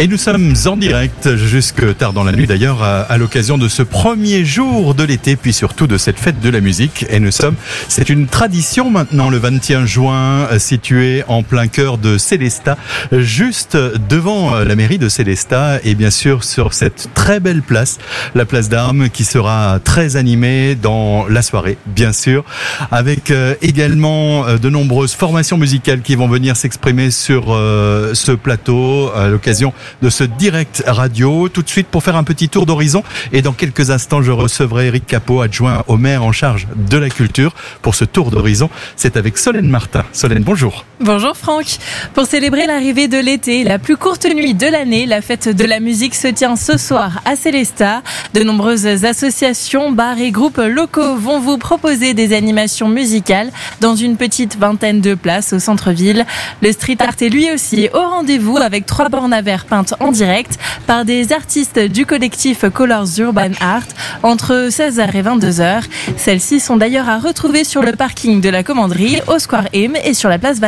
Et nous sommes en direct jusque tard dans la nuit d'ailleurs à, l'occasion de ce premier jour de l'été puis surtout de cette fête de la musique. Et nous sommes, c'est une tradition maintenant le 21 juin situé en plein cœur de Célestat, juste devant la mairie de Célestat et bien sûr sur cette très belle place, la place d'Armes qui sera très animée dans la soirée bien sûr avec euh, également euh, de nombreuses formations musicales qui vont venir s'exprimer sur euh, ce plateau à l'occasion de ce direct radio. Tout de suite pour faire un petit tour d'horizon. Et dans quelques instants, je recevrai Eric Capot, adjoint au maire en charge de la culture, pour ce tour d'horizon. C'est avec Solène Martin. Solène, bonjour. Bonjour Franck. Pour célébrer l'arrivée de l'été, la plus courte nuit de l'année, la fête de la musique se tient ce soir à Célestat. De nombreuses associations, bars et groupes locaux vont vous proposer des animations musicales dans une petite vingtaine de places au centre-ville. Le street art est lui aussi au rendez-vous avec trois bornes à verre en direct par des artistes du collectif Colors Urban Art entre 16h et 22h. Celles-ci sont d'ailleurs à retrouver sur le parking de la commanderie, au Square M et sur la place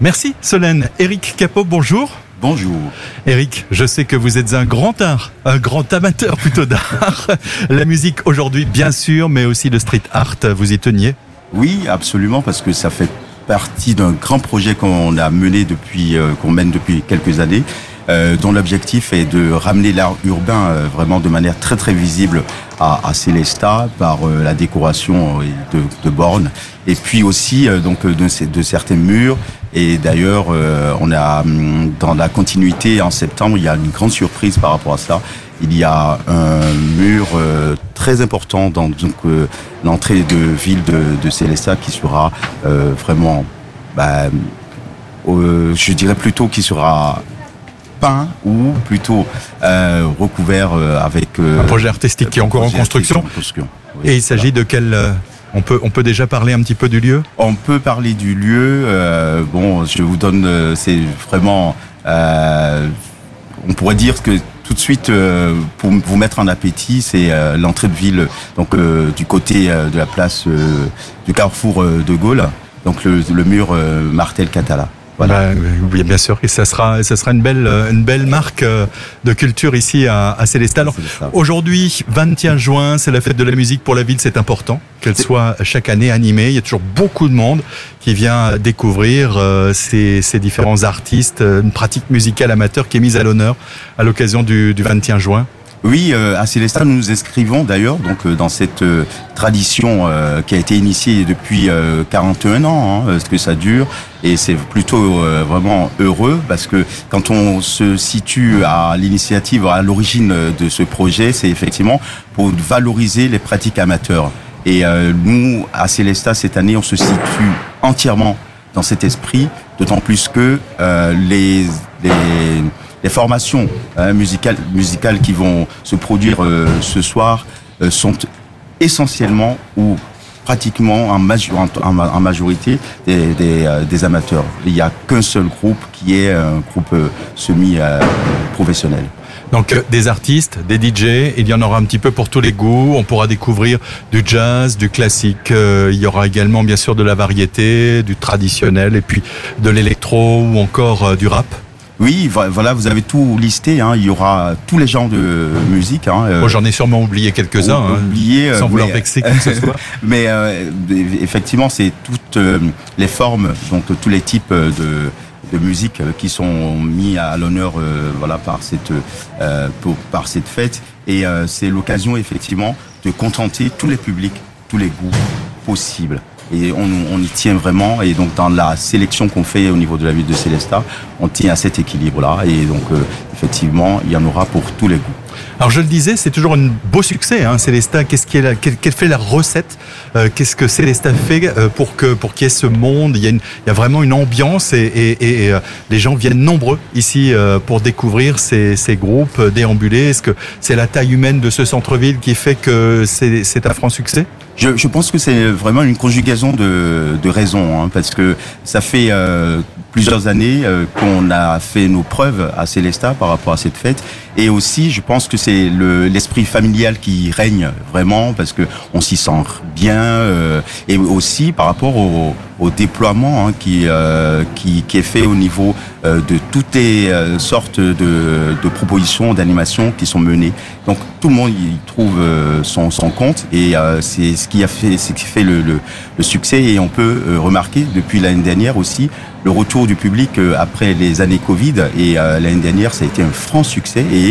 Merci Solène. Eric Capot, bonjour. Bonjour. Eric, je sais que vous êtes un grand art, un grand amateur plutôt d'art. La musique aujourd'hui, bien sûr, mais aussi le street art, vous y teniez Oui, absolument, parce que ça fait partie d'un grand projet qu'on a mené depuis, euh, qu'on mène depuis quelques années, dont l'objectif est de ramener l'art urbain euh, vraiment de manière très très visible à, à Célestat par la décoration de, bornes et puis aussi donc de, de certains murs. Et d'ailleurs, on a hum, dans la continuité en septembre, il y a une grande surprise par rapport à ça. Il y a un mur euh, très important dans donc euh, l'entrée de ville de, de qui sera euh, vraiment, bah, je dirais plutôt qui sera peint ou plutôt recouvert avec un projet artistique qui est encore en construction. Et il s'agit de quel on peut, on peut déjà parler un petit peu du lieu? On peut parler du lieu. bon, je vous donne, c'est vraiment, on pourrait dire que tout de suite, euh, pour vous mettre en appétit, c'est euh, l'entrée de ville, donc euh, du côté de la place du carrefour de Gaulle, donc le, le mur Martel Catala. Voilà. Oui, bien sûr, et ça sera, ça sera une belle, une belle marque de culture ici à, à Célestat. aujourd'hui, 21 juin, c'est la fête de la musique pour la ville, c'est important qu'elle soit chaque année animée. Il y a toujours beaucoup de monde qui vient découvrir euh, ces, ces, différents artistes, une pratique musicale amateur qui est mise à l'honneur à l'occasion du, du 21 juin. Oui, euh, à Célestat, nous nous inscrivons d'ailleurs donc euh, dans cette euh, tradition qui a été initiée depuis 41 ans, hein, ce que ça dure, et c'est plutôt vraiment heureux parce que quand on se situe à l'initiative, à l'origine de ce projet, c'est effectivement pour valoriser les pratiques amateurs. Et nous, à Célestat, cette année, on se situe entièrement dans cet esprit, d'autant plus que les, les les formations hein, musicales, qui vont se produire euh, ce soir euh, sont essentiellement ou pratiquement en, majorité des, euh, des, amateurs. Il n'y a qu'un seul groupe qui est un groupe semi-professionnel. Donc des artistes, des DJ, il y en aura un petit peu pour tous les goûts. On pourra découvrir du jazz, du classique. il y aura également bien sûr de la variété, du traditionnel et puis de l'électro ou encore du rap. Oui, voilà, vous avez tout listé. Hein. Il y aura tous les genres de musique. Hein. Euh, J'en ai sûrement oublié quelques-uns, hein, oublié, euh, sans vouloir vexer qui que ce soit. mais euh, effectivement, c'est toutes les formes, donc tous les types de, de musique qui sont mis à l'honneur, voilà, par cette pour, par cette fête. Et c'est l'occasion effectivement de contenter tous les publics, tous les goûts possibles et on, y tient vraiment. Et donc dans la sélection qu'on fait au niveau de la ville de Célestat, on tient à cet équilibre-là. Et donc euh, effectivement, il y en aura pour tous les goûts. Alors je le disais, c'est toujours un beau succès, hein, Célestat. Qu'est-ce qui est la, quelle, fait la recette euh, Qu'est-ce que Célestat fait euh, pour que pour qu'il y ait ce monde? Il y, a une, il y a vraiment une ambiance et, et, et euh, les gens viennent nombreux ici pour découvrir ces, ces groupes, déambuler. Est-ce que c'est la taille humaine de ce centre-ville qui fait que c'est un franc succès? Je, je, pense que c'est vraiment une conjugaison de, de raisons, hein, parce que ça fait plusieurs années qu'on a fait nos preuves à Célestat par rapport à cette fête, et aussi je pense que c'est l'esprit familial qui règne vraiment parce que on s'y sent bien euh, et aussi par rapport au, au déploiement hein, qui, euh, qui, qui est fait au niveau euh, de toutes les euh, sortes de, de propositions d'animation qui sont menées. Donc tout le monde y trouve son, son compte et c'est ce qui a fait, ce qui fait le, le, le succès et on peut remarquer depuis l'année dernière aussi le retour du public après les années Covid et l'année dernière ça a été un franc succès et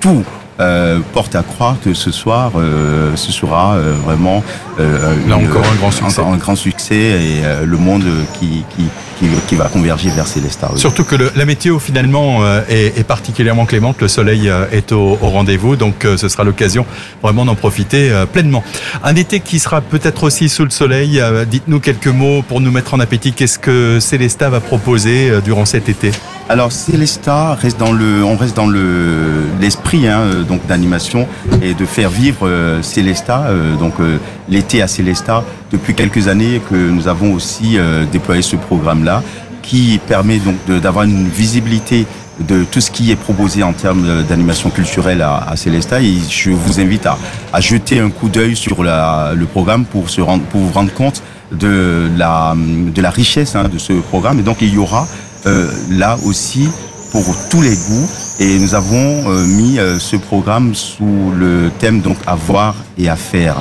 tout euh, porte à croire que ce soir, euh, ce sera euh, vraiment là encore un grand succès, un grand succès et le monde qui, qui, qui, qui, va converger vers Célestat. Surtout que le, la météo finalement est, est, particulièrement clémente, le soleil est au, au rendez-vous, donc ce sera l'occasion vraiment d'en profiter pleinement. Un été qui sera peut-être aussi sous le soleil. Dites-nous quelques mots pour nous mettre en appétit. Qu'est-ce que Célestat va proposer durant cet été? Alors Célesta reste dans le, on reste dans le l'esprit hein, donc d'animation et de faire vivre euh, Célesta. Euh, donc euh, l'été à Célesta depuis quelques années que nous avons aussi euh, déployé ce programme-là qui permet donc d'avoir une visibilité de tout ce qui est proposé en termes d'animation culturelle à, à Célesta. Et je vous invite à, à jeter un coup d'œil sur la, le programme pour se rendre, pour vous rendre compte de la, de la richesse hein, de ce programme. Et donc il y aura euh, là aussi pour tous les goûts. Et nous avons euh, mis euh, ce programme sous le thème donc avoir et à faire.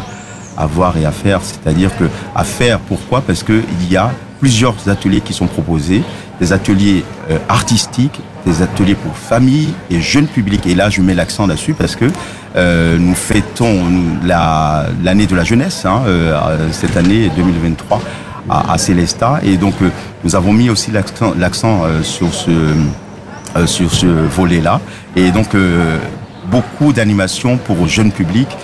Avoir et à faire, c'est-à-dire que à faire, pourquoi? Parce qu'il y a plusieurs ateliers qui sont proposés, des ateliers artistiques, des ateliers pour famille et jeunes publics. Et là, je mets l'accent là-dessus parce que nous fêtons l'année de la jeunesse, hein, cette année 2023 à, à Célestat. Et donc, euh, nous avons mis aussi l'accent euh, sur ce, euh, sur ce volet-là. Et donc, beaucoup d'animations pour jeunes publics.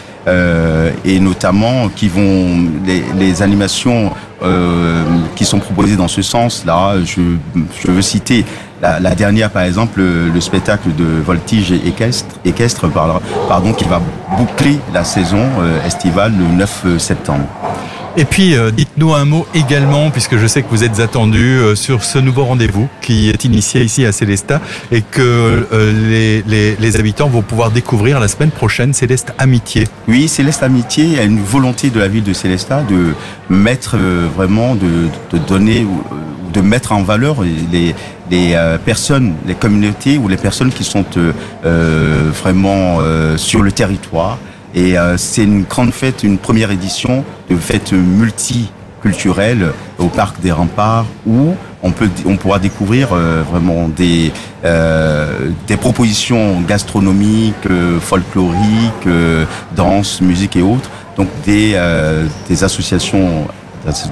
et notamment qui vont les, les animations qui sont proposées dans ce sens-là. Je, je veux citer la, la, dernière, par exemple, le, le, spectacle de voltige équestre, équestre pardon, qui va boucler la saison estivale le 9 septembre. Et puis, euh, dites-nous un mot également, puisque je sais que vous êtes attendu euh, sur ce nouveau rendez-vous qui est initié ici à Célestat et que euh, les, les, les, habitants vont pouvoir découvrir la semaine prochaine Céleste Amitié. Oui, Céleste Amitié, il y a une volonté de la ville de Célestat de mettre vraiment, de, de donner, de mettre en valeur les, les personnes, les communautés ou les personnes qui sont vraiment sur le territoire et euh, c'est une grande fête, une première édition de fête multiculturelle au parc des Remparts où on peut, on pourra découvrir euh, vraiment des euh, des propositions gastronomiques, euh, folkloriques, euh, danse, musique et autres. Donc des des associations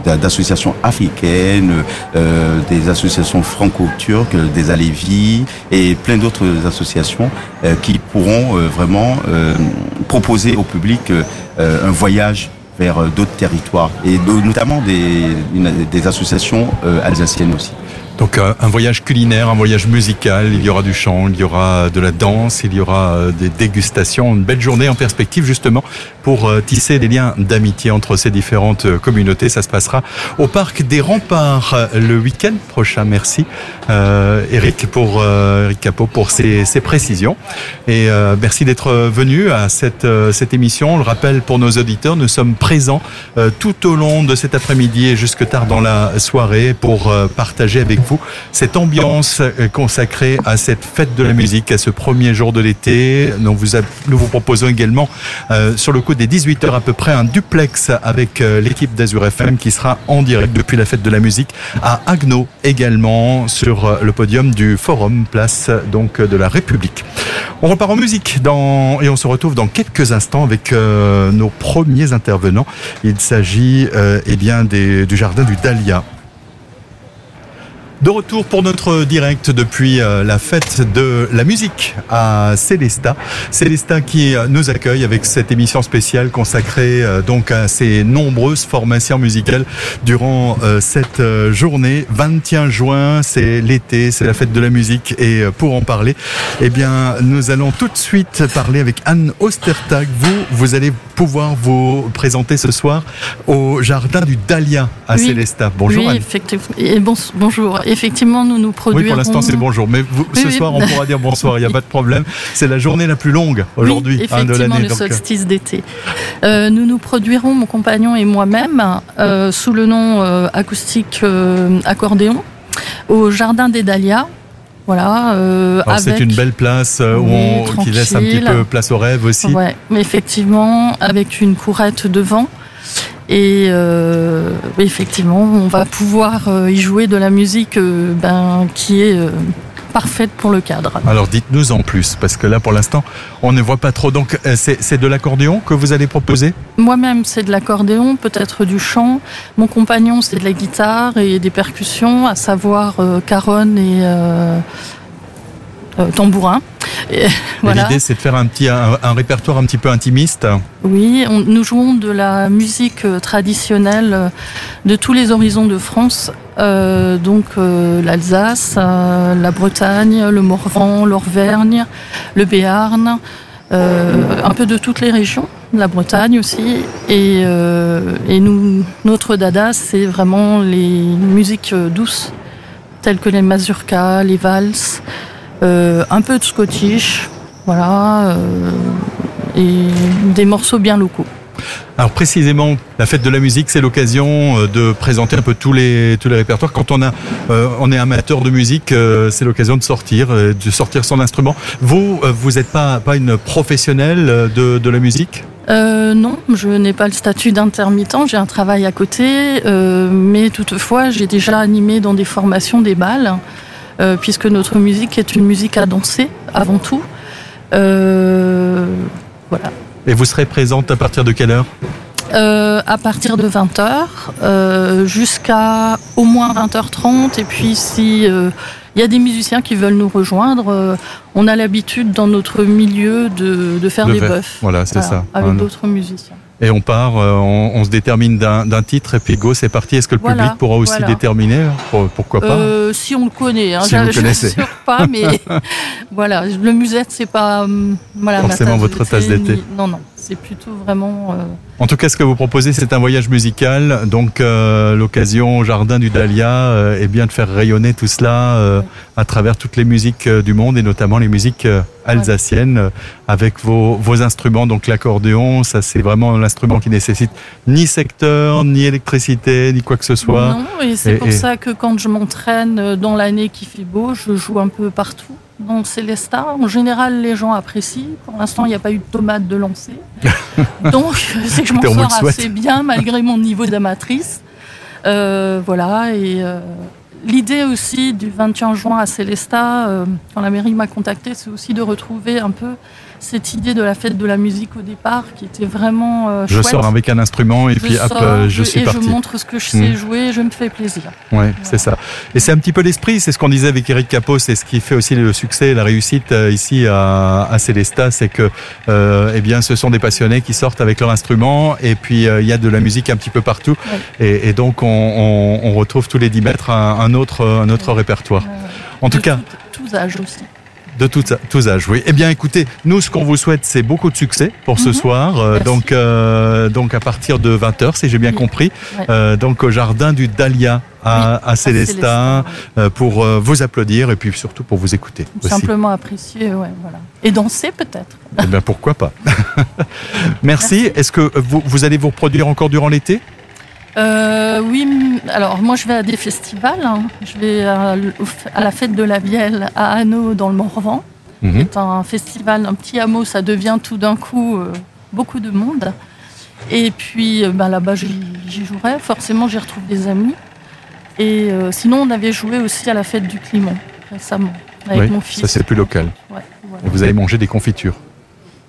d'associations africaines, euh, des associations franco-turques, des Alévis et plein d'autres associations euh, qui pourront euh, vraiment euh, proposer au public euh, un voyage vers d'autres territoires et notamment des, des associations alsaciennes aussi. Donc euh, un voyage culinaire, un voyage musical, il y aura du chant, il y aura de la danse, il y aura euh, des dégustations, une belle journée en perspective justement pour euh, tisser des liens d'amitié entre ces différentes communautés. Ça se passera au parc des Remparts le week-end prochain. Merci euh, Eric pour euh, Eric Capot pour ces, ces précisions et euh, merci d'être venu à cette cette émission. On le rappelle pour nos auditeurs, nous sommes présents tout au long de cet après-midi et jusque tard dans la soirée pour partager avec cette ambiance consacrée à cette fête de la musique, à ce premier jour de l'été. Nous vous, proposons également euh, sur le coup des 18h à peu près un duplex avec euh, l'équipe d'Azur FM qui sera en direct depuis la fête de la musique à Agno également sur euh, le podium du Forum Place donc de la République. On repart en musique et on se retrouve dans quelques instants avec euh, nos premiers intervenants. Il s'agit euh, eh bien du jardin du Dahlia de retour pour notre direct depuis euh, la fête de la musique à Célestat. Célestat qui euh, nous accueille avec cette émission spéciale consacrée euh, donc à ces nombreuses formations musicales durant cette journée. 21 juin, c'est l'été, c'est la fête de la musique et pour en parler, eh bien, nous allons tout de suite parler avec Anne Ostertag. Vous, vous allez pouvoir vous présenter ce soir au jardin du Dahlia à oui. Célestat. Bonjour oui, Anne. Effectivement. Et bon, bonjour. Effectivement, nous nous produirons. Oui, pour l'instant, c'est bonjour. Mais vous, ce soir, on pourra dire bonsoir. Il n'y a pas de problème. C'est la journée la plus longue aujourd'hui oui, hein, de l'année. le solstice d'été. Euh, nous nous produirons, mon compagnon et moi-même, euh, sous le nom euh, acoustique euh, accordéon, au Jardin des Dahlias. Voilà. Euh, c'est une belle place où on, qui laisse un petit peu place au rêve aussi. Ouais, mais effectivement, avec une courette devant. Et euh, effectivement, on va pouvoir euh, y jouer de la musique euh, ben, qui est parfaite pour le cadre. Alors dites-nous en plus, parce que là pour l'instant, on ne voit pas trop. Donc c'est de l'accordéon que vous allez proposer? Moi-même, c'est de l'accordéon, peut-être du chant. Mon compagnon, c'est de la guitare et des percussions, à savoir caronne et tambourin. Voilà. L'idée, c'est de faire un petit un, un, répertoire un petit peu intimiste. Oui, on, nous jouons de la musique euh, traditionnelle euh, de tous les horizons de France, euh, donc euh, l'Alsace, euh, la Bretagne, le Morvan, l'Auvergne, le Béarn, un peu de toutes les régions, la Bretagne aussi. Et, et nous, notre dada, c'est vraiment les musiques douces, telles que les mazurkas, les valses. Euh, un peu de scottish, voilà, euh, et des morceaux bien locaux. Alors précisément, la fête de la musique, c'est l'occasion euh, de présenter un peu tous les tous les répertoires. Quand on a euh, on est amateur de musique, euh, c'est l'occasion de sortir, euh, de sortir son instrument. Vous, vous n'êtes pas pas une professionnelle de, de la musique? Non, je n'ai pas le statut d'intermittent, j'ai un travail à côté, mais toutefois j'ai déjà animé dans des formations des balles. Euh, puisque notre musique est une musique à danser avant tout. Euh, voilà. Et vous serez présente à partir de quelle heure euh, à partir de 20h euh, jusqu'à au moins 20h30 et puis si il euh, y a des musiciens qui veulent nous rejoindre on a l'habitude dans notre milieu de, de faire de des bœufs Voilà, c'est ça. avec d'autres musiciens Et on part, euh, on, on se détermine d'un titre et puis go, c'est parti. Est-ce que le Voilà, public pourra aussi voilà. déterminer Pour- Pourquoi pas Euh, si on le connaît, hein, Si je- vous je connaissez. l'assure pas, mais voilà, le musette, c'est pas hum, ma Forcément tasse votre tasse d'été. Non, non, c'est plutôt vraiment. euh, En tout cas, ce que vous proposez, c'est un voyage musical. Donc, euh, l'occasion au jardin du Dahlia euh, est bien de faire rayonner tout cela euh, à travers toutes les musiques du monde et notamment les musiques alsaciennes avec vos, vos instruments. Donc, l'accordéon, ça, c'est vraiment l'instrument qui nécessite ni secteur, ni électricité, ni quoi que ce soit. Non, et c'est pour et- ça que quand je m'entraîne dans l'année qui fait beau, je joue un peu partout. Dans Célestat, en général, les gens apprécient. Pour l'instant, il n'y a pas eu de tomates de lancer. Donc, c'est que je m'en sors assez bien malgré mon niveau d'amatrice. Euh, voilà, et euh, l'idée aussi du 21 juin à Célestat, euh, quand la mairie m'a contacté, c'est aussi de retrouver un peu cette idée de la fête de la musique au départ, qui était vraiment euh, Je chouette. sors avec un instrument et Je puis hop, sors, je suis et parti. je montre ce que je sais Mm. jouer, je me fais plaisir. Ouais, c'est ça. Et c'est un petit peu l'esprit, c'est ce qu'on disait avec Eric Capot, c'est ce qui fait aussi le succès et la réussite euh, ici à, à Célestat, c'est que euh, eh bien ce sont des passionnés qui sortent avec leur instrument et puis euh, il y a de la musique un petit peu partout et, et donc on, on, on retrouve tous les 10 mètres un, un autre un autre répertoire. En tout cas, tout- tous âges aussi. De tous, tous âges, oui. Eh bien, écoutez, nous, ce qu'on vous souhaite, c'est beaucoup de succès pour ce Mhm. soir. Euh, Merci. donc, euh, donc, à partir de 20h, si j'ai bien Oui. compris, euh, donc au jardin du Dahlia à, à euh, pour euh, vous applaudir et puis surtout pour vous écouter aussi. Simplement apprécier, ouais, voilà. Et danser peut-être. Eh bien, pourquoi pas. Merci. Merci. Est-ce que vous, vous allez vous reproduire encore durant l'été? Euh, oui, alors moi je vais à des festivals. hein. Je vais à, la fête de la Vielle à Hanau dans le Morvan. Mhm. C'est un festival, un petit hameau, ça devient tout d'un coup euh, beaucoup de monde. Et puis euh, ben, là-bas j'y jouerai. Forcément j'y retrouve des amis. Et euh, sinon on avait joué aussi à la fête du Climont récemment avec Oui, mon fils. ça c'est plus local. Ouais, voilà. Et vous allez manger des confitures.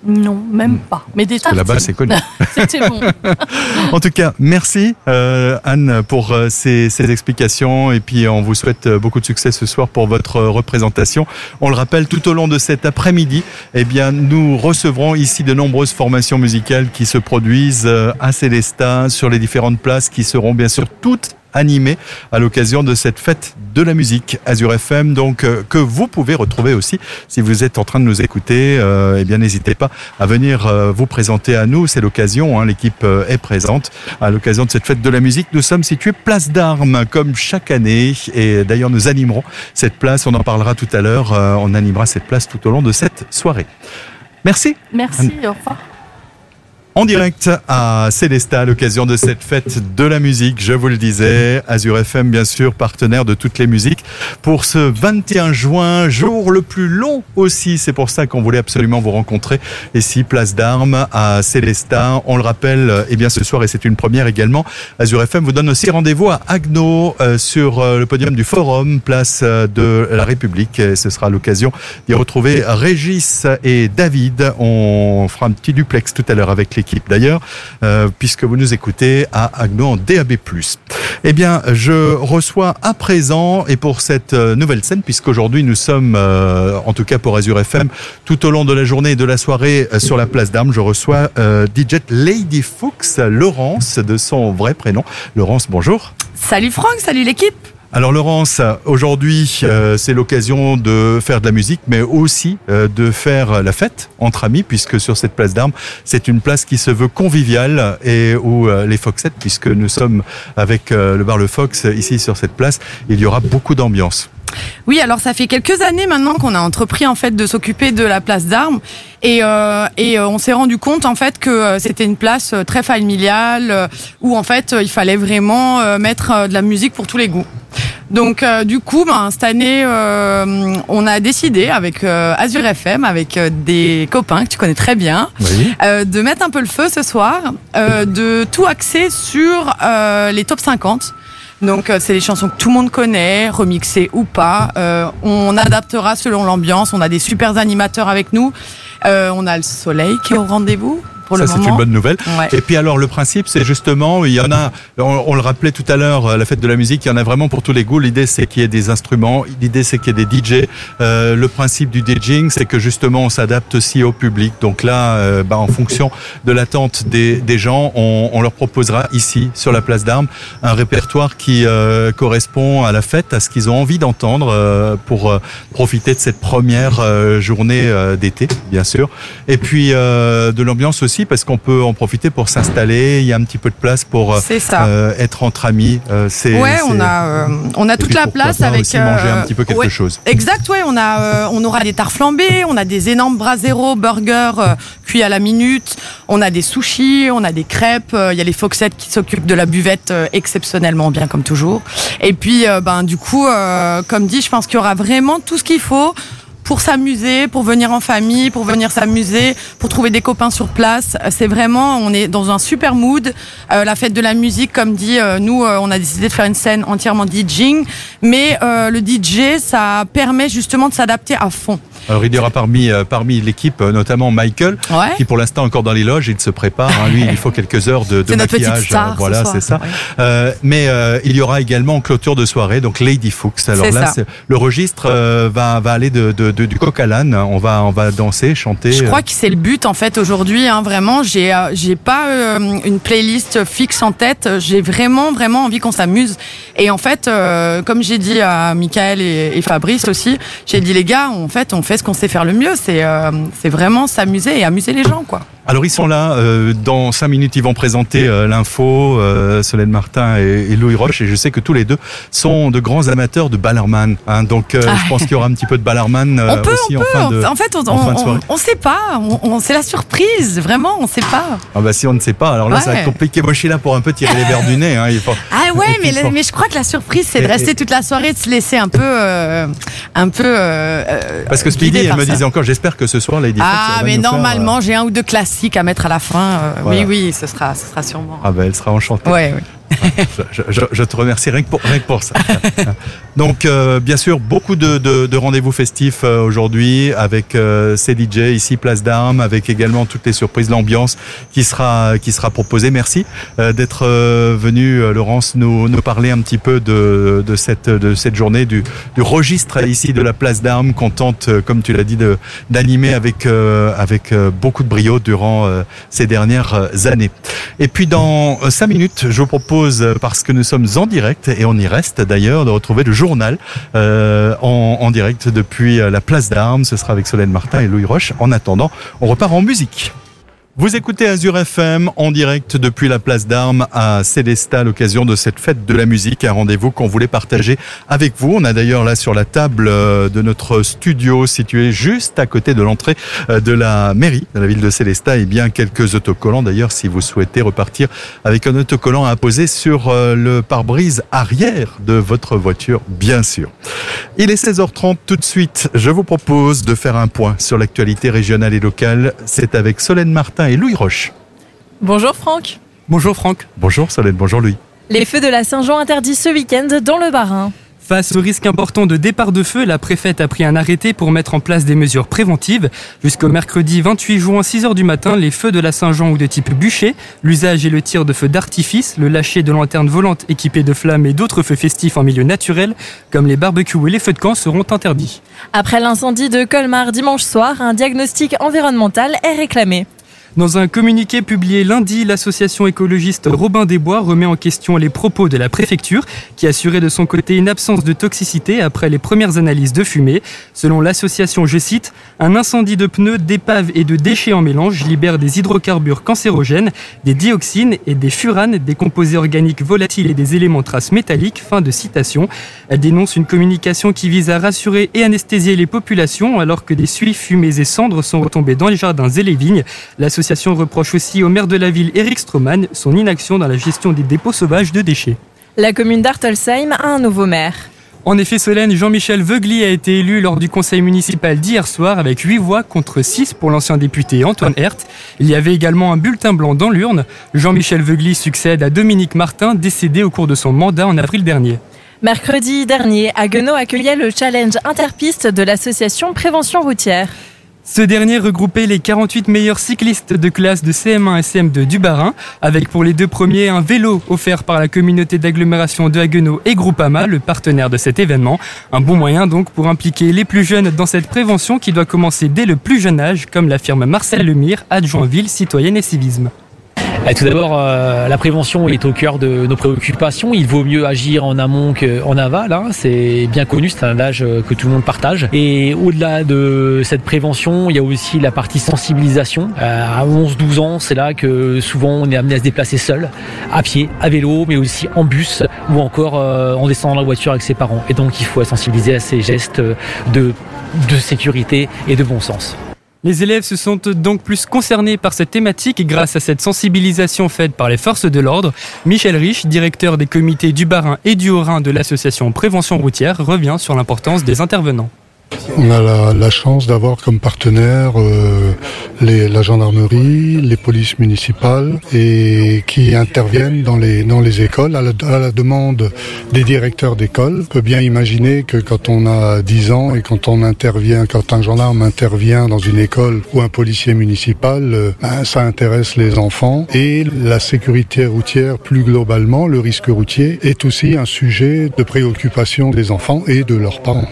Non, même pas. Mais des que là-bas, c'est connu. C'était bon. En tout cas, merci euh, Anne pour euh, ces, ces explications et puis on vous souhaite euh, beaucoup de succès ce soir pour votre représentation. On le rappelle, tout au long de cet après-midi, eh bien, nous recevrons ici de nombreuses formations musicales qui se produisent à Célestin sur les différentes places qui seront bien sûr toutes animés à l'occasion de cette fête de la musique Azure FM, donc euh, que vous pouvez retrouver aussi si vous êtes en train de nous écouter. Euh, eh bien, n'hésitez pas à venir euh, vous présenter à nous. C'est l'occasion. Hein, L'équipe euh, est présente à l'occasion de cette fête de la musique. Nous sommes situés place d'Armes comme chaque année, et d'ailleurs nous animerons cette place. On en parlera tout à l'heure. On animera cette place tout au long de cette soirée. Merci. Merci, au revoir. En direct à Célestat à l'occasion de cette fête de la musique, je vous le disais, Azure FM bien sûr, partenaire de toutes les musiques, pour ce 21 juin, jour le plus long aussi, c'est pour ça qu'on voulait absolument vous rencontrer ici, place d'Armes à Célestat. On le rappelle, eh bien ce soir, et c'est une première également, Azure FM vous donne aussi rendez-vous à Agno euh, sur euh, le podium du Forum, place euh, de la République. Et ce sera l'occasion d'y retrouver Régis et David. On fera un petit duplex tout à l'heure avec l'équipe d'ailleurs, euh, puisque vous nous écoutez à Agno en DAB+. Eh bien, je reçois à présent, et pour cette euh, nouvelle scène, puisqu'aujourd'hui nous sommes, euh, en tout cas pour Azure FM, tout au long de la journée et de la soirée sur la place d'Armes, je reçois euh, DJ Lady Fuchs, Laurence, de son vrai prénom. Laurence, bonjour. Salut Franck, salut l'équipe. Alors Laurence, aujourd'hui euh, c'est l'occasion de faire de la musique, mais aussi euh, de faire la fête entre amis, puisque sur cette place d'armes, c'est une place qui se veut conviviale et où euh, les Foxettes, puisque nous sommes avec le bar Le Fox ici sur cette place, il y aura beaucoup d'ambiance. Oui, alors ça fait quelques années maintenant qu'on a entrepris en fait de s'occuper de la place d'armes et, euh, et euh, on s'est rendu compte en fait que euh, c'était une place très familiale euh, où en fait il fallait vraiment mettre de la musique pour tous les goûts. Donc euh, du coup, ben, cette année, euh, on a décidé avec euh, Azure FM, avec des copains que tu connais très bien, Oui. euh, de mettre un peu le feu ce soir, euh, de tout axer sur euh, les top 50. Donc euh, c'est les chansons que tout le monde connaît, remixées ou pas. Euh, on adaptera selon l'ambiance. On a des super animateurs avec nous. Euh, on a le soleil qui est au rendez-vous pour Ça c'est une bonne nouvelle. Ouais. Et puis alors le principe c'est justement, il y en a, on, on le rappelait tout à l'heure, euh, la fête de la musique, il y en a vraiment pour tous les goûts. L'idée c'est qu'il y ait des instruments, l'idée c'est qu'il y ait des DJ. Euh, le principe du DJing c'est que justement on s'adapte aussi au public. Donc là, euh, bah, en fonction de l'attente des, des gens, on, on leur proposera ici sur la place d'Armes un répertoire qui euh, correspond à la fête, à ce qu'ils ont envie d'entendre euh, pour profiter de cette première journée d'été, bien sûr. Et puis euh, de l'ambiance aussi parce qu'on peut en profiter pour s'installer. Il y a un petit peu de place pour euh, euh, être entre amis. Euh, c'est, ouais, on a euh, on a toute la place avec aussi manger un petit peu quelque ouais, chose. Exact, ouais, on a on aura des tartes flambées, on a des énormes bras zéro burgers cuits à la minute, on a des sushis, on a des crêpes, il y a les Foxettes qui s'occupent de la buvette exceptionnellement bien comme toujours. Et puis ben du coup comme dit, je pense qu'il y aura vraiment tout ce qu'il faut pour s'amuser, pour venir en famille, pour venir s'amuser, pour trouver des copains sur place. C'est vraiment, on est dans un super mood. Euh, la fête de la musique, comme dit, euh, nous, euh, on a décidé de faire une scène entièrement DJing, mais euh, le DJ, ça permet justement de s'adapter à fond. Alors il y aura parmi euh, parmi l'équipe euh, notamment Michael Ouais. qui pour l'instant encore dans les loges, il se prépare. hein. lui, il faut quelques heures de, de C'est notre petite maquillage. star euh, ce voilà, c'est ça. Ouais. Euh, mais euh, il y aura également en clôture de soirée, donc Lady Fuchs. Alors là, ça. le registre euh, va va aller de, de, de- du coq à l'âne. On va on va danser, chanter. Je crois que c'est le but en fait aujourd'hui. Hein, vraiment, j'ai j'ai pas une playlist fixe en tête. J'ai vraiment vraiment envie qu'on s'amuse. Et en fait, comme j'ai dit à Michael et, et Fabrice aussi, j'ai dit les gars, en fait, on fait ce qu'on sait faire le mieux. C'est euh, vraiment s'amuser et amuser les gens quoi. Alors ils sont là. euh, dans cinq minutes, ils vont présenter euh, l'info. Euh, Solène Martin et, et Louis Roche. Et je sais que tous les deux sont de grands amateurs de Ballerman. hein. donc euh, Ah. je pense qu'il y aura un petit peu de Ballerman on peut, aussi on en peut. fin de. en fait, on, en fin de on, soirée. on, on sait pas. On, on- c'est la surprise. Vraiment, on sait pas. Ah bah si on ne sait pas, alors là ça va être compliqué. Moi je suis là pour un peu tirer les verres du nez. Hein. Faut... Ah ouais, mais, la- mais je crois que la surprise, c'est de rester toute la soirée, de se laisser un peu, un peu. Parce que Speedy, elle me ça. disait encore, j'espère que ce soir Lady Ah, mais normalement, euh, j'ai un ou deux classiques à mettre à la fin. euh, Voilà. Oui, oui, ce sera, ce sera sûrement. Ah bah elle sera enchantée. Ouais. Je, je- je te remercie rien que pour, rien que pour ça. Donc euh, bien sûr beaucoup de, de, de rendez-vous festifs euh, aujourd'hui avec euh, ces DJ ici Place d'Armes, avec également toutes les surprises, l'ambiance qui sera qui sera proposée. Merci euh, d'être euh, venu euh, Laurence nous, nous parler un petit peu de, de cette de cette journée du, du registre ici de la Place d'Armes qu'on tente comme tu l'as dit d'animer avec avec beaucoup de brio durant ces dernières années. Et puis dans cinq minutes, je vous propose parce que nous sommes en direct et on y reste d'ailleurs de retrouver le euh, en, en direct depuis euh, la place d'Armes. Ce sera avec Solène Martin et Louis Roche. En attendant, on repart en musique. Vous écoutez Azure FM en direct depuis la place d'Armes à Célestat à l'occasion de cette fête de la musique, un rendez-vous qu'on voulait partager avec vous. On a d'ailleurs là sur la table euh, de notre studio situé juste à côté de l'entrée euh, de la mairie de la ville de Célestat et bien quelques autocollants d'ailleurs si vous souhaitez repartir avec un autocollant à poser sur euh, le pare-brise arrière de votre voiture bien sûr. Il est 16h30 tout de suite. Je vous propose de faire un point sur l'actualité régionale et locale. C'est avec Solène Martin et Louis Roche. Bonjour Franck. Bonjour Franck. Bonjour Solène, bonjour Louis. Les feux de la Saint-Jean interdits ce week-end dans le Bas-Rhin. Face au risque important de départ de feu, la préfète a pris un arrêté pour mettre en place des mesures préventives. Jusqu'au mercredi 28 juin 6h du matin, les feux de la Saint-Jean ou de type bûcher, l'usage et le tir de feux d'artifice, le lâcher de lanternes volantes équipées de flammes et d'autres feux festifs en milieu naturel, comme les barbecues et les feux de camp, seront interdits. Après l'incendie de Colmar dimanche soir, un diagnostic environnemental est réclamé. Dans un communiqué publié lundi, l'association écologiste Robin des Bois remet en question les propos de la préfecture qui assurait de son côté une absence de toxicité après les premières analyses de fumée. Selon l'association, je cite, un incendie de pneus, d'épaves et de déchets en mélange libère des hydrocarbures cancérogènes, des dioxines et des furanes, des composés organiques volatiles et des éléments traces métalliques. Fin de citation. Elle dénonce une communication qui vise à rassurer et anesthésier les populations alors que des suies, fumées et cendres sont retombées dans les jardins et les vignes. Reproche aussi au maire de la ville, Eric Stroman, son inaction dans la gestion des dépôts sauvages de déchets. La commune d'Artelsheim a un nouveau maire. En effet, Solène, Jean-Michel Veugli a été élu lors du conseil municipal d'hier soir avec 8 voix contre 6 pour l'ancien député Antoine Hert. Il y avait également un bulletin blanc dans l'urne. Jean-Michel Veugli succède à Dominique Martin, décédé au cours de son mandat en avril dernier. Mercredi dernier, Haguenau accueillait le challenge interpiste de l'association Prévention routière. Ce dernier regroupait les 48 meilleurs cyclistes de classe de CM1 et CM2 du Bas-Rhin, avec pour les deux premiers un vélo offert par la communauté d'agglomération de Haguenau et Groupama, le partenaire de cet événement. Un bon moyen donc pour impliquer les plus jeunes dans cette prévention qui doit commencer dès le plus jeune âge, comme l'affirme Marcel Lemire, adjoint ville, citoyenne et civisme. Eh, Tout d'abord, euh, la prévention est au cœur de nos préoccupations. Il vaut mieux agir en amont qu'en aval. hein. C'est bien connu, c'est un âge euh, que tout le monde partage. Et au-delà de cette prévention, il y a aussi la partie sensibilisation. Euh, à 11-12 ans, c'est là que souvent on est amené à se déplacer seul, à pied, à vélo, mais aussi en bus ou encore en descendant la voiture avec ses parents. Et donc il faut sensibiliser à ces gestes de sécurité et de bon sens. Les élèves se sont donc plus concernés par cette thématique grâce à cette sensibilisation faite par les forces de l'ordre. Michel Rich, directeur des comités du Bas-Rhin et du Haut-Rhin de l'association Prévention routière, revient sur l'importance des intervenants. On a la, chance d'avoir comme partenaire euh, la gendarmerie, les polices municipales et qui interviennent dans les, dans les écoles à la, à la demande des directeurs d'école. On peut bien imaginer que quand on a 10 ans et quand on intervient, quand un gendarme intervient dans une école ou un policier municipal, euh, ben, ça intéresse les enfants et la sécurité routière plus globalement, le risque routier est aussi un sujet de préoccupation des enfants et de leurs parents.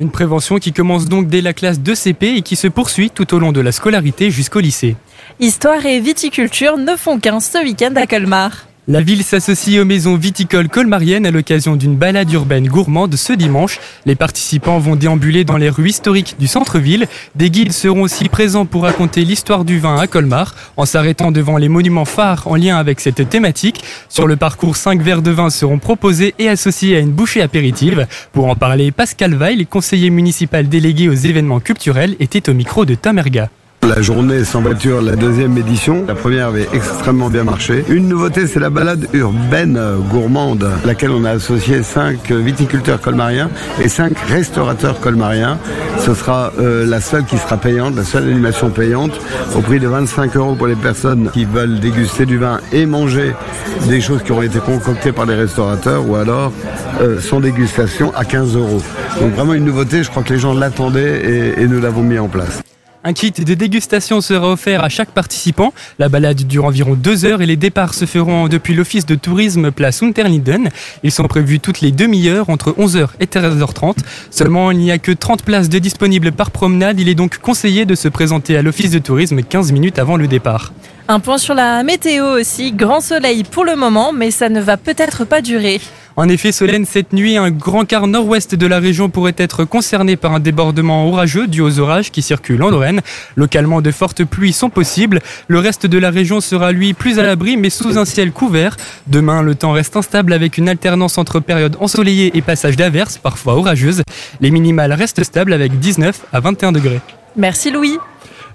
Une prévention qui commence donc dès la classe 2CP et qui se poursuit tout au long de la scolarité jusqu'au lycée. Histoire et viticulture ne font qu'un ce week-end à Colmar. La ville s'associe aux maisons viticoles colmariennes à l'occasion d'une balade urbaine gourmande ce dimanche. Les participants vont déambuler dans les rues historiques du centre-ville. Des guides seront aussi présents pour raconter l'histoire du vin à Colmar, en s'arrêtant devant les monuments phares en lien avec cette thématique. Sur le parcours, 5 verres de vin seront proposés et associés à une bouchée apéritive. Pour en parler, Pascal Veil, conseiller municipal délégué aux événements culturels, était au micro de Tamerga. La journée sans voiture, la deuxième édition. La première avait extrêmement bien marché. Une nouveauté, c'est la balade urbaine gourmande, laquelle on a associé cinq viticulteurs colmariens et cinq restaurateurs colmariens. Ce sera euh, la seule qui sera payante, la seule animation payante, au prix de 25 euros pour les personnes qui veulent déguster du vin et manger des choses qui auront été concoctées par les restaurateurs, ou alors euh, sans dégustation à 15 euros. Donc vraiment une nouveauté, je crois que les gens l'attendaient et, et nous l'avons mis en place. Un kit de dégustation sera offert à chaque participant. La balade dure environ deux heures et les départs se feront depuis l'office de tourisme place Unterlinden. Ils sont prévus toutes les demi-heures entre 11h et 13h30. Seulement, il n'y a que 30 places de disponibles par promenade. Il est donc conseillé de se présenter à l'office de tourisme 15 minutes avant le départ. Un point sur la météo aussi. Grand soleil pour le moment, mais ça ne va peut-être pas durer. En effet, Solène, cette nuit, un grand quart nord-ouest de la région pourrait être concerné par un débordement orageux dû aux orages qui circulent en Lorraine. Localement, de fortes pluies sont possibles. Le reste de la région sera, lui, plus à l'abri, mais sous un ciel couvert. Demain, le temps reste instable avec une alternance entre périodes ensoleillées et passages d'averses, parfois orageuses. Les minimales restent stables avec 19 à 21 degrés. Merci Louis.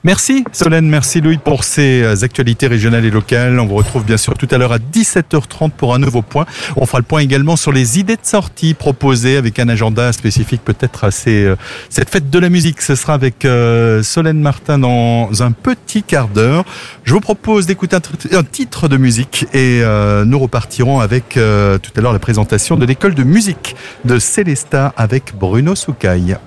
Merci Solène, merci Louis pour ces euh, actualités régionales et locales. On vous retrouve bien sûr tout à l'heure à 17h30 pour un nouveau point. On fera le point également sur les idées de sortie proposées avec un agenda spécifique peut-être à ces, euh, cette fête de la musique. Ce sera avec euh, Solène Martin dans un petit quart d'heure. Je vous propose d'écouter un, titre de musique et nous repartirons avec tout à l'heure la présentation de l'école de musique de Célesta avec Bruno Soucaille.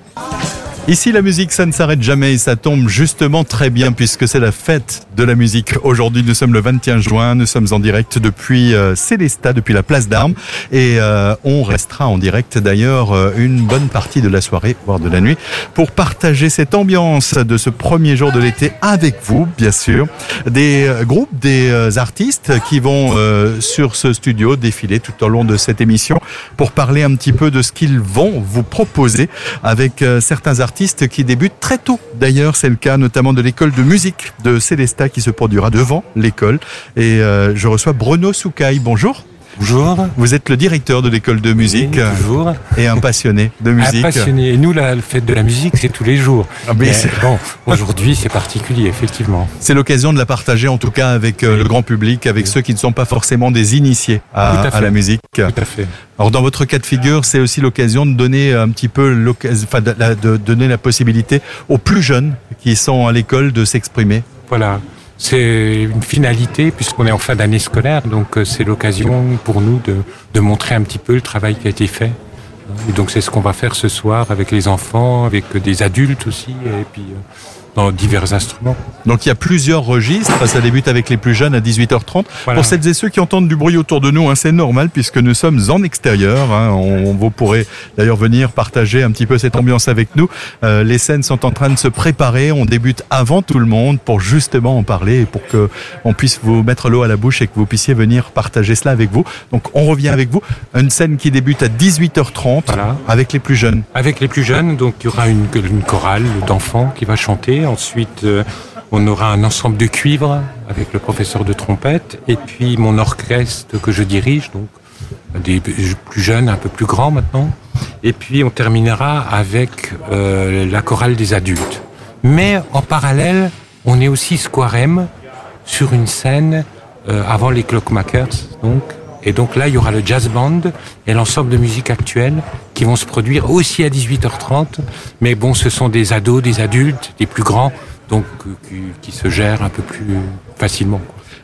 Ici, la musique, ça ne s'arrête jamais et ça tombe justement très bien puisque c'est la fête de la musique. Aujourd'hui, nous sommes le 21 juin, nous sommes en direct depuis euh, Célesta, depuis la place d'Armes et euh, on restera en direct d'ailleurs euh, une bonne partie de la soirée, voire de la nuit, pour partager cette ambiance de ce premier jour de l'été avec vous, bien sûr. Des euh, groupes, des artistes qui vont sur ce studio défiler tout au long de cette émission pour parler un petit peu de ce qu'ils vont vous proposer avec certains artistes qui débutent très tôt. D'ailleurs, c'est le cas notamment de l'école de musique de Célesta qui se produira devant l'école. Et euh, je reçois Bruno Soucaille. Bonjour. Bonjour. Vous êtes le directeur de l'école de musique Oui, toujours. et un passionné de musique. Un passionné. Et nous, la fête de la musique, c'est tous les jours. Ah, mais bon, aujourd'hui, c'est particulier, effectivement. C'est l'occasion de la partager en tout cas avec euh, le grand public, avec ceux qui ne sont pas forcément des initiés à, la musique. Tout à fait. Alors dans votre cas de figure, c'est aussi l'occasion de donner un petit peu l'occasion, enfin de donner la possibilité aux plus jeunes qui sont à l'école de s'exprimer. Voilà. C'est une finalité, puisqu'on est en fin d'année scolaire, donc euh, c'est l'occasion pour nous de, de montrer un petit peu le travail qui a été fait. Et donc c'est ce qu'on va faire ce soir avec les enfants, avec des adultes aussi, et puis divers instruments. Donc il y a plusieurs registres. Ça débute avec les plus jeunes à 18h30. Voilà. Pour celles et ceux qui entendent du bruit autour de nous, hein, c'est normal puisque nous sommes en extérieur. hein. On, vous pourrez d'ailleurs venir partager un petit peu cette ambiance avec nous. Euh, les scènes sont en train de se préparer. On débute avant tout le monde pour justement en parler et pour que on puisse vous mettre l'eau à la bouche et que vous puissiez venir partager cela avec vous. Donc on revient avec vous. Une scène qui débute à 18h30 Voilà. avec les plus jeunes. Avec les plus jeunes, donc il y aura une, une chorale d'enfants qui va chanter. Ensuite, euh, on aura un ensemble de cuivre avec le professeur de trompette. Et puis mon orchestre que je dirige, donc des plus jeunes, un peu plus grands maintenant. Et puis on terminera avec euh, la chorale des adultes. Mais en parallèle, on est aussi Square M sur une scène euh, avant les Clockmakers. Et donc là, il y aura le jazz band et l'ensemble de musique actuelle qui vont se produire aussi à 18h30. Mais bon, ce sont des ados, des adultes, des plus grands, donc euh, qui, se gèrent un peu plus facilement.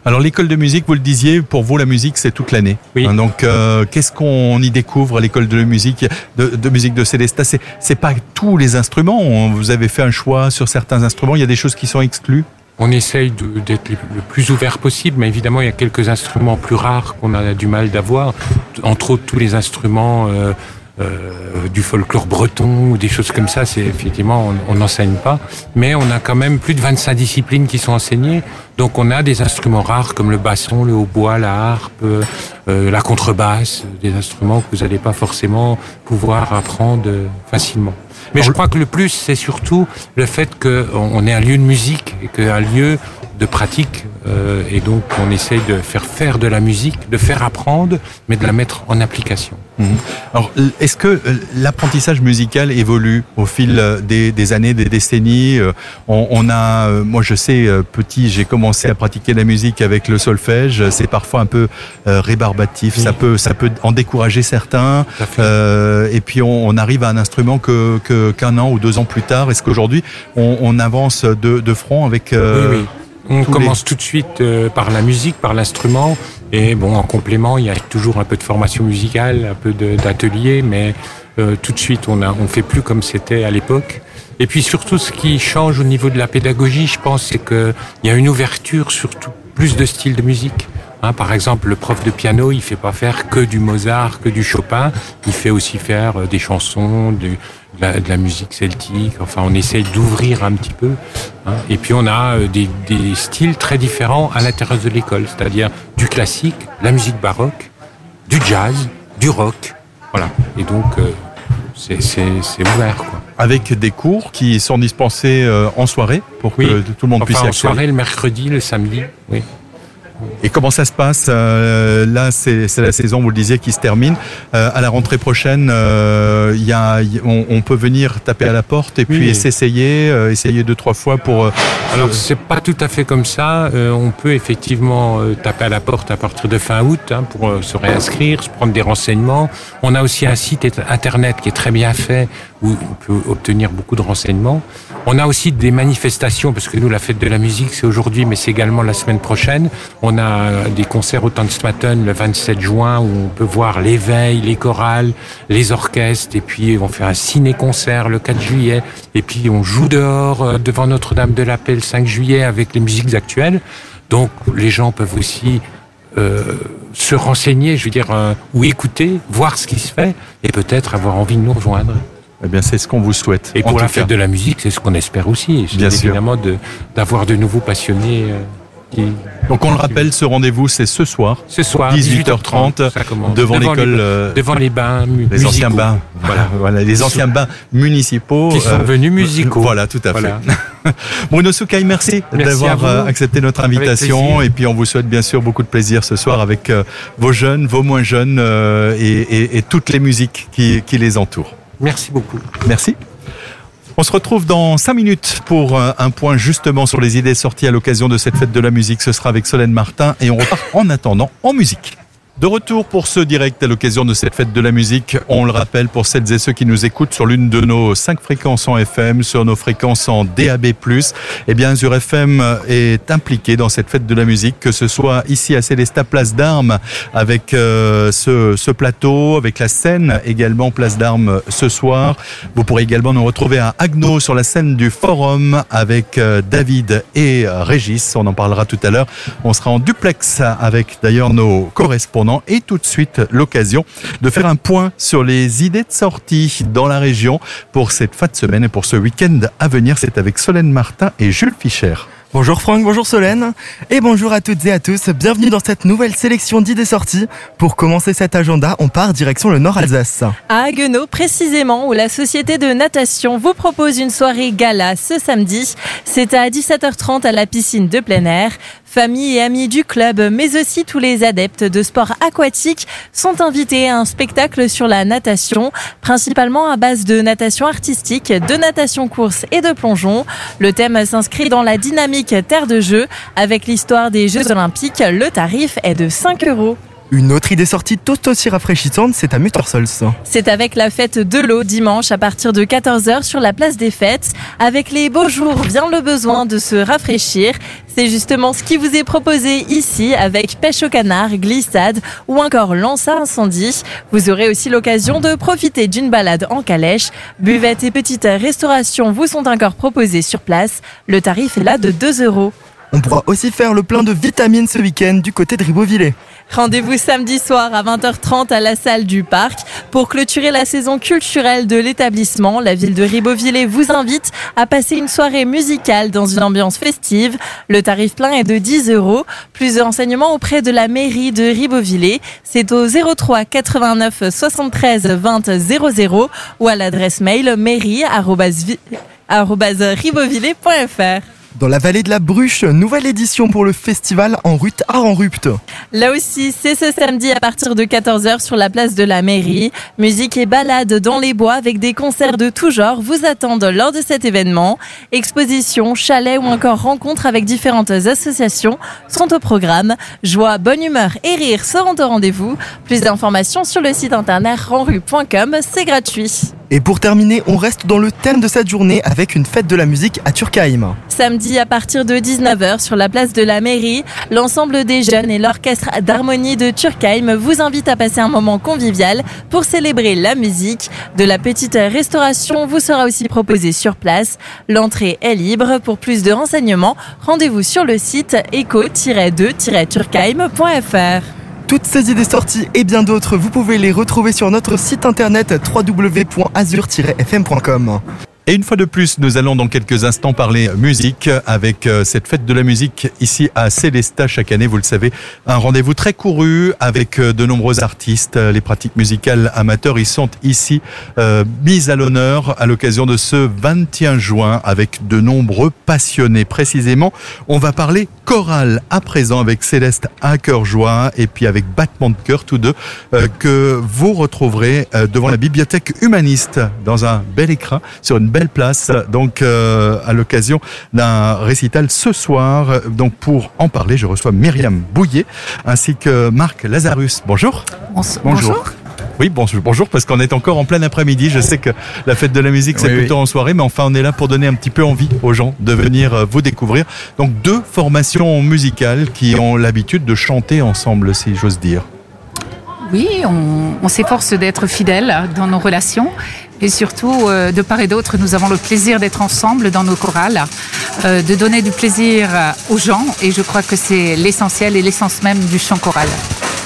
Alors l'école de musique, vous le disiez, pour vous la musique c'est toute l'année. Oui. Hein, Donc euh, qu'est-ce qu'on y découvre à l'école de musique de, de musique de Célesta? C'est c'est pas tous les instruments. Vous avez fait un choix sur certains instruments. Il y a des choses qui sont exclues? On essaye d'être le plus ouvert possible, mais évidemment, il y a quelques instruments plus rares qu'on a du mal d'avoir. Entre autres, tous les instruments euh, euh, du folklore breton ou des choses comme ça, c'est effectivement, on n'enseigne pas. Mais on a quand même plus de 25 disciplines qui sont enseignées. Donc on a des instruments rares comme le basson, le hautbois, la harpe, euh, la contrebasse, des instruments que vous n'allez pas forcément pouvoir apprendre euh, facilement. Mais je crois que le plus, c'est surtout le fait qu'on on est un lieu de musique et qu'un lieu de pratique Euh, et donc on essaye de faire faire de la musique, de faire apprendre, mais de la mettre en application. Mhm. Alors, est-ce que euh, l'apprentissage musical évolue au fil euh, des, des années, des décennies Euh, on, on a, moi je sais, petit, j'ai commencé à pratiquer la musique avec le solfège. C'est parfois un peu euh, rébarbatif. Ça peut, ça peut en décourager certains. Euh, et puis on, on arrive à un instrument que qu'un an ou deux ans plus tard. Est-ce qu'aujourd'hui on, on avance de, de front avec oui, oui. On tous commence tout de suite euh, par la musique, par l'instrument, et bon, en complément, il y a toujours un peu de formation musicale, un peu d'atelier, mais euh, tout de suite, on on fait plus comme c'était à l'époque. Et puis surtout, ce qui change au niveau de la pédagogie, je pense, c'est que il y a une ouverture sur tout- plus de styles de musique. Hein, par exemple, le prof de piano, il fait pas faire que du Mozart, que du Chopin. Il fait aussi faire euh, des chansons, du- de, la, de la musique celtique. Enfin, on essaye d'ouvrir un petit peu. hein. Et puis, on a euh, des, des styles très différents à l'intérieur de l'école, c'est-à-dire du classique, la musique baroque, du jazz, du rock. Voilà. Et donc, euh, c'est ouvert, quoi. avec des cours qui sont dispensés euh, en soirée pour que tout le monde puisse y en soirée, le mercredi, le samedi. Oui. Et comment ça se passe Euh, Là, c'est la saison, vous le disiez, qui se termine. Euh, à la rentrée prochaine, euh, y a, y- on, on peut venir taper à la porte et puis Oui. s'essayer, euh, essayer deux trois fois pour. Alors c'est pas tout à fait comme ça. On peut effectivement taper à la porte à partir de fin août hein, pour se réinscrire, se prendre des renseignements. On a aussi un site et- internet qui est très bien fait où on peut obtenir beaucoup de renseignements. On a aussi des manifestations parce que nous la fête de la musique c'est aujourd'hui mais c'est également la semaine prochaine. On a des concerts au Tanzmatten le 27 juin où on peut voir l'éveil, les chorales, les orchestres et puis on fait un ciné-concert le 4 juillet et puis on joue dehors euh, devant Notre-Dame de la Paix le 5 juillet avec les musiques actuelles. Donc les gens peuvent aussi euh, se renseigner, je veux dire, euh, ou écouter, voir ce qui se fait et peut-être avoir envie de nous rejoindre. Eh bien, c'est ce qu'on vous souhaite. Et pour la fête de la musique, c'est ce qu'on espère aussi. Bien sûr. évidemment de- d'avoir de, nouveaux passionnés. euh, qui, Donc on le rappelle, ce rendez-vous, c'est ce soir, ce soir, 18h30, ça commence. devant l'école. euh, devant les bains les anciens bains, voilà, voilà, les anciens bains municipaux Qui sont euh, devenus musicaux. Voilà, tout à Voilà. fait. Bruno Soukaï, merci, d'avoir euh, accepté notre invitation. Et puis on vous souhaite bien sûr beaucoup de plaisir ce soir avec euh, vos jeunes, vos moins jeunes euh, et, et- et toutes les musiques qui, qui les entourent. Merci beaucoup. Merci. On se retrouve dans 5 minutes pour euh, un point justement sur les idées sorties à l'occasion de cette fête de la musique. Ce sera avec Solène Martin et on repart en attendant en musique. De retour pour ce direct à l'occasion de cette fête de la musique. On le rappelle pour celles et ceux qui nous écoutent sur l'une de nos cinq fréquences en FM, sur nos fréquences en DAB+. Eh bien, Azure FM est impliqué dans cette fête de la musique, que ce soit ici à Célestat, place d'Armes, avec euh, ce, ce plateau, avec la scène également place d'Armes ce soir. Vous pourrez également nous retrouver à Agno sur la scène du Forum avec euh, David et euh, Régis. On en parlera tout à l'heure. On sera en duplex avec d'ailleurs nos correspondants et tout de suite l'occasion de faire un point sur les idées de sortie dans la région pour cette fin de semaine et pour ce week-end à venir. C'est avec Solène Martin et Jules Fischer. Bonjour Franck, bonjour Solène, et bonjour à toutes et à tous. Bienvenue dans cette nouvelle sélection d'idées sorties. Pour commencer cet agenda, on part direction le Nord-Alsace. À Haguenau, précisément, où la société de natation vous propose une soirée gala ce samedi. C'est à 17h30 à la piscine de plein air. Familles et amis du club, mais aussi tous les adeptes de sport aquatique sont invités à un spectacle sur la natation, principalement à base de natation artistique, de natation course et de plongeon. Le thème s'inscrit dans la dynamique terre de jeu. Avec l'histoire des Jeux Olympiques, le tarif est de 5 euros. Une autre idée sortie tout aussi rafraîchissante, c'est à Muttersols. C'est avec la fête de l'eau dimanche à partir de 14h sur la place des fêtes. Avec les beaux jours vient le besoin de se rafraîchir. C'est justement ce qui vous est proposé ici avec pêche au canard, glissade ou encore lance à incendie. Vous aurez aussi l'occasion de profiter d'une balade en calèche. Buvettes et petites restaurations vous sont encore proposées sur place. Le tarif est là de 2 euros. On pourra aussi faire le plein de vitamines ce week-end du côté de Ribeauvillé. Rendez-vous samedi soir à 20h30 à la salle du parc. Pour clôturer la saison culturelle de l'établissement, la ville de Ribeauvillé vous invite à passer une soirée musicale dans une ambiance festive. Le tarif plein est de 10 euros. Plus de renseignements auprès de la mairie de Ribeauvillé. C'est au 03 89 73 20 00 ou à l'adresse mail mairie.ribeauvillé.fr. Dans la vallée de la Bruche, nouvelle édition pour le festival En Rute à En Rupte. Là aussi, c'est ce samedi à partir de 14h sur la place de la mairie. Musique et balade dans les bois avec des concerts de tout genre vous attendent lors de cet événement. Expositions, chalets ou encore rencontres avec différentes associations sont au programme. Joie, bonne humeur et rire seront au rendez-vous. Plus d'informations sur le site internet renrue.com, c'est gratuit. Et pour terminer, on reste dans le thème de cette journée avec une fête de la musique à Turkheim. Samedi à partir de 19h sur la place de la mairie, l'ensemble des jeunes et l'orchestre d'harmonie de Turkheim vous invitent à passer un moment convivial pour célébrer la musique. De la petite restauration vous sera aussi proposée sur place. L'entrée est libre. Pour plus de renseignements, rendez-vous sur le site eco-2-turkheim.fr. Toutes ces idées sorties et bien d'autres, vous pouvez les retrouver sur notre site internet www.azur-fm.com. Et une fois de plus, nous allons dans quelques instants parler musique avec euh, cette fête de la musique ici à Célesta chaque année, vous le savez, un rendez-vous très couru avec euh, de nombreux artistes. Les pratiques musicales amateurs, ils sont ici euh, mises à l'honneur à l'occasion de ce 21 juin avec de nombreux passionnés. Précisément, on va parler chorale à présent avec Céleste à cœur joie et puis avec Battement de cœur tous deux euh, que vous retrouverez euh, devant la bibliothèque humaniste dans un bel écran sur une belle place donc euh, à l'occasion d'un récital ce soir. Donc pour en parler je reçois Myriam Bouillet ainsi que Marc Lazarus. Bonjour. Bonjour. Oui, bonjour, bonjour, parce qu'on est encore en plein après-midi. Je sais que la fête de la musique, c'est Oui, oui. plutôt en soirée, mais enfin, on est là pour donner un petit peu envie aux gens de venir euh, vous découvrir. Donc, deux formations musicales qui ont l'habitude de chanter ensemble, si j'ose dire. Oui, on, on s'efforce d'être fidèles dans nos relations. Et surtout, euh, de part et d'autre, nous avons le plaisir d'être ensemble dans nos chorales, euh, de donner du plaisir aux gens. Et je crois que c'est l'essentiel et l'essence même du chant choral.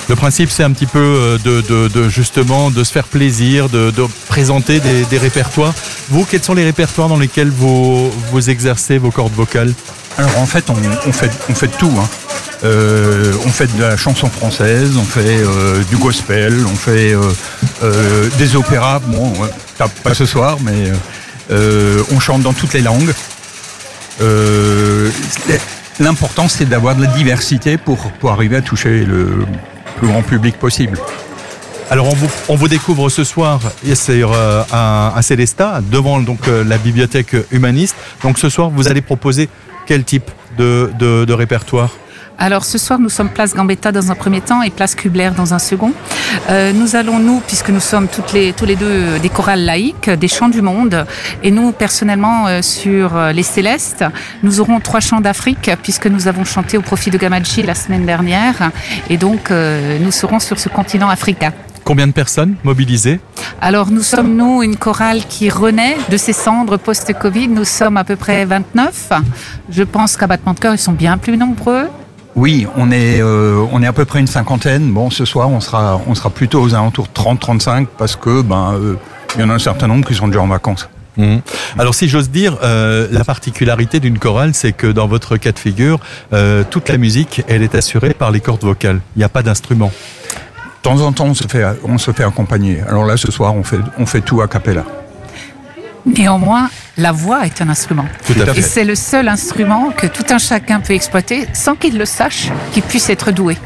Le principe, c'est un petit peu euh, de, de- de, justement de se faire plaisir, de, de présenter des, des répertoires. Vous, quels sont les répertoires dans lesquels vous, vous exercez vos cordes vocales? Alors en fait, on, on fait, on fait de tout. hein. Euh, on fait de la chanson française, on fait euh, du gospel, on fait euh, euh, des opéras. Bon, ouais, pas- pas ce soir, mais euh, euh, on chante dans toutes les langues. Euh, L'important, c'est d'avoir de la diversité pour, pour arriver à toucher le plus grand public possible. Alors on vous, on vous découvre ce soir euh, à, à Célestat, devant donc la bibliothèque humaniste. Donc ce soir, vous allez proposer quel type de, de répertoire? Alors ce soir, nous sommes place Gambetta dans un premier temps et place Kubler dans un second. Euh, nous allons, nous, puisque nous sommes toutes les, tous les deux euh, des chorales laïques, des chants du monde, et nous, personnellement, euh, sur euh, les Célestes, nous aurons trois chants d'Afrique, puisque nous avons chanté au profit de Gamadji la semaine dernière, et donc euh, nous serons sur ce continent africain. Combien de personnes mobilisées? Alors nous sommes, nous, une chorale qui renaît de ses cendres post-Covid. Nous sommes à peu près 29. Je pense qu'à Battement de Cœur, ils sont bien plus nombreux. Oui, on est, euh, on est à peu près une cinquantaine. Bon, ce soir, on sera, on sera plutôt aux alentours de 30-35 parce que ben, euh, il y en a un certain nombre qui sont déjà en vacances. Mhm. Alors si j'ose dire, euh, la particularité d'une chorale, c'est que dans votre cas de figure, euh, toute la musique, elle est assurée par les cordes vocales. Il n'y a pas d'instrument. De temps en temps, on se fait, on se fait accompagner. Alors là, ce soir, on fait, on fait tout à cappella. Néanmoins, la voix est un instrument. Tout à fait. Et c'est le seul instrument que tout un chacun peut exploiter sans qu'il le sache, qu'il puisse être doué.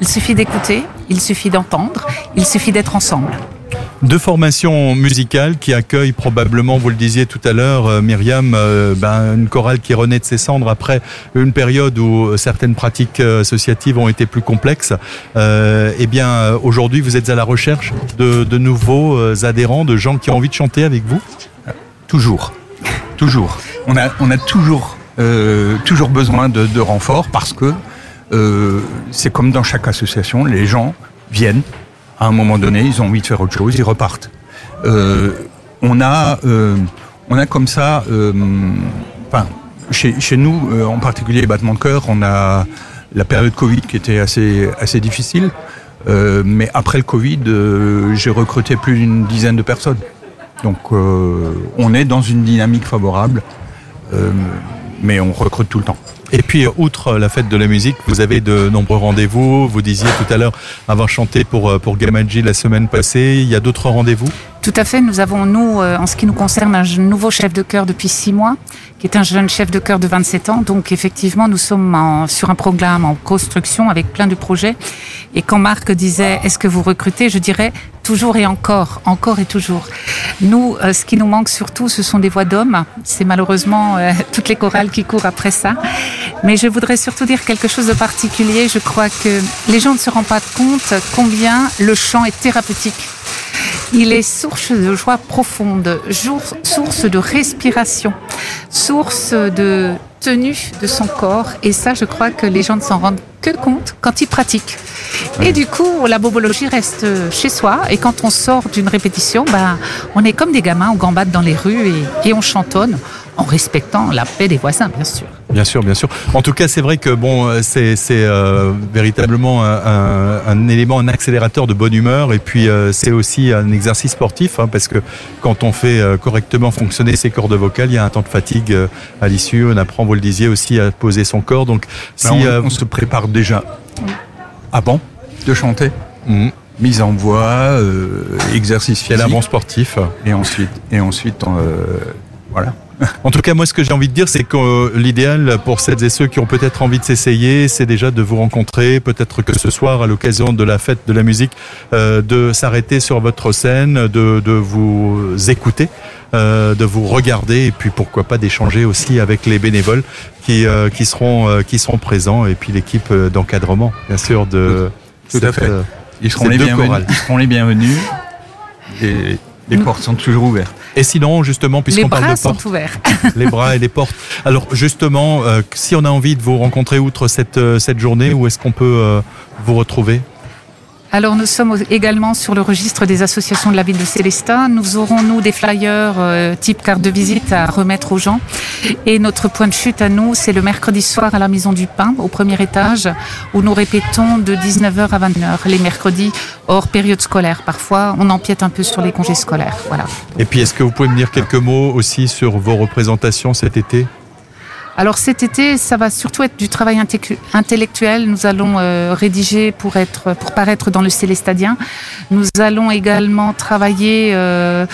Il suffit d'écouter, il suffit d'entendre, il suffit d'être ensemble. Deux formations musicales qui accueillent probablement, vous le disiez tout à l'heure, euh, Myriam, euh, ben, une chorale qui renaît de ses cendres après une période où certaines pratiques euh, associatives ont été plus complexes. Euh, eh bien, euh, aujourd'hui, vous êtes à la recherche de, de nouveaux euh, adhérents, de gens qui ont envie de chanter avec vous? Toujours. Toujours. On a, euh, toujours besoin de, renforts parce que euh, c'est comme dans chaque association, les gens viennent, à un moment donné, ils ont envie de faire autre chose, ils repartent. Euh, on, a, on a comme ça, chez, nous, en particulier les battements de cœur, on a la période Covid qui était assez, difficile. Mais après le Covid, j'ai recruté plus d'une dizaine de personnes. Donc euh, on est dans une dynamique favorable, euh, mais on recrute tout le temps. Et puis, outre la fête de la musique, vous avez de nombreux rendez-vous. Vous disiez tout à l'heure avoir chanté pour, euh, pour Gamadji la semaine passée. Il y a d'autres rendez-vous? Tout à fait. Nous avons, nous, en ce qui nous concerne, un nouveau chef de chœur depuis six mois, qui est un jeune chef de chœur de 27 ans. Donc, effectivement, nous sommes en- sur un programme en construction avec plein de projets. Et quand Marc disait, est-ce que vous recrutez Je dirais toujours et encore, encore et toujours. Nous, euh, ce qui nous manque surtout, ce sont des voix d'hommes. C'est malheureusement euh, toutes les chorales qui courent après ça. Mais je voudrais surtout dire quelque chose de particulier. Je crois que les gens ne se rendent pas compte combien le chant est thérapeutique. Il est source de joie profonde, source de respiration, source de tenue de son corps. Et ça, je crois que les gens ne s'en rendent que compte quand ils pratiquent. Et du coup, la bobologie reste chez soi. Et quand on sort d'une répétition, ben, on est comme des gamins, on gambade dans les rues et, et on chantonne en respectant la paix des voisins, bien sûr. Bien sûr, bien sûr. En tout cas, c'est vrai que bon, euh, c'est c'est euh, véritablement un, un- un élément, un accélérateur de bonne humeur, et puis euh, c'est aussi un exercice sportif, hein, parce que quand on fait euh, correctement fonctionner ses cordes vocales, il y a un temps de fatigue euh, à l'issue. On apprend, vous le disiez aussi, à poser son corps. Donc, si Ben, on, euh, on se prépare déjà avant de chanter. Mhm. Mise en voix, euh, exercice physique. bon sportif. Et ensuite, et ensuite euh, voilà. En tout cas, moi, ce que j'ai envie de dire, c'est que euh, l'idéal pour celles et ceux qui ont peut-être envie de s'essayer, c'est déjà de vous rencontrer, peut-être que ce soir, à l'occasion de la fête de la musique, euh, de s'arrêter sur votre scène, de, de vous écouter, euh, de vous regarder, et puis pourquoi pas d'échanger aussi avec les bénévoles qui, euh, qui, seront, euh, qui seront présents, et puis l'équipe euh, d'encadrement, bien sûr, de Tout à cette, fait. Ils seront, les bienvenus, ils seront les bienvenus. Et les portes sont toujours ouvertes. Et sinon, justement, Les puisqu'on parle bras de sont portes, ouverts. les bras et les portes. Alors justement, euh, si on a envie de vous rencontrer outre cette, euh, cette journée, où est-ce qu'on peut euh, vous retrouver? Alors nous sommes également sur le registre des associations de la ville de Célestat. Nous aurons nous des flyers euh, type carte de visite à remettre aux gens. Et notre point de chute à nous, c'est le mercredi soir à la Maison du Pain, au premier étage, où nous répétons de 19h à 21h les mercredis hors période scolaire. Parfois, on empiète un peu sur les congés scolaires. Voilà. Et puis, est-ce que vous pouvez me dire quelques mots aussi sur vos représentations cet été? Alors cet été, ça va surtout être du travail intellectu- intellectuel. Nous allons euh, rédiger pour être pour paraître dans le Célestadien. Nous allons également travailler euh,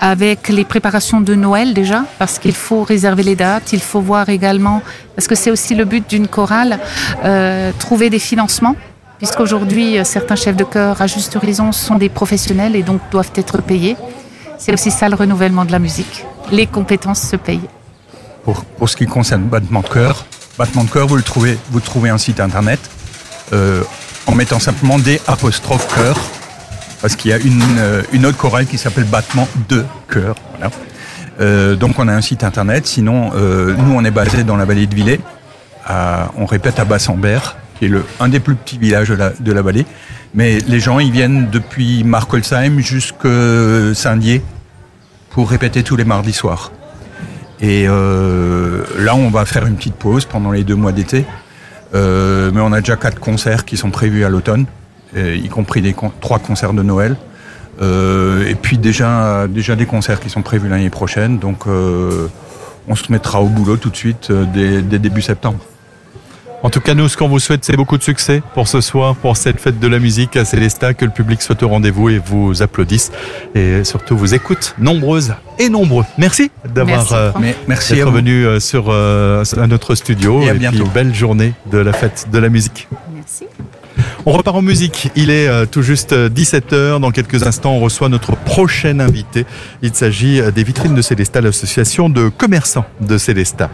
avec les préparations de Noël déjà, parce qu'il faut réserver les dates. Il faut voir également, parce que c'est aussi le but d'une chorale, euh, trouver des financements. Puisqu'aujourd'hui, euh, certains chefs de chœur, à juste raison, sont des professionnels et donc doivent être payés. C'est aussi ça le renouvellement de la musique. Les compétences se payent. Pour, ce qui concerne Battement de cœur, Battement de cœur, vous le trouvez, vous trouvez un site internet euh, en mettant simplement des apostrophes cœur, parce qu'il y a une, euh, une autre chorale qui s'appelle Battement de cœur. Euh, donc on a un site internet. Sinon, nous on est basé dans la vallée de Villers. on répète à Bassambert, qui est le, un des plus petits villages de la, de la vallée. Mais les gens, ils viennent depuis Markolsheim jusqu'à Saint-Dié pour répéter tous les mardis soirs. Et euh, là, on va faire une petite pause pendant les deux mois d'été. Euh, mais on a déjà quatre concerts qui sont prévus à l'automne, y compris des trois concerts de Noël. Euh, et puis déjà, déjà des concerts qui sont prévus l'année prochaine. Donc, euh, on se mettra au boulot tout de suite euh, dès, dès début septembre. En tout cas, nous, ce qu'on vous souhaite, c'est beaucoup de succès pour ce soir, pour cette fête de la musique à Célestat, que le public soit au rendez-vous et vous applaudisse et surtout vous écoute, nombreuses et nombreux. Merci d'avoir Merci, euh, merci d'être venu euh, sur euh, à notre studio Et à puis bientôt. belle journée de la fête de la musique. Merci. On repart en musique. Il est tout juste 17h. Dans quelques instants, on reçoit notre prochain invité. Il s'agit des vitrines de Célestat, l'association de commerçants de Célestat.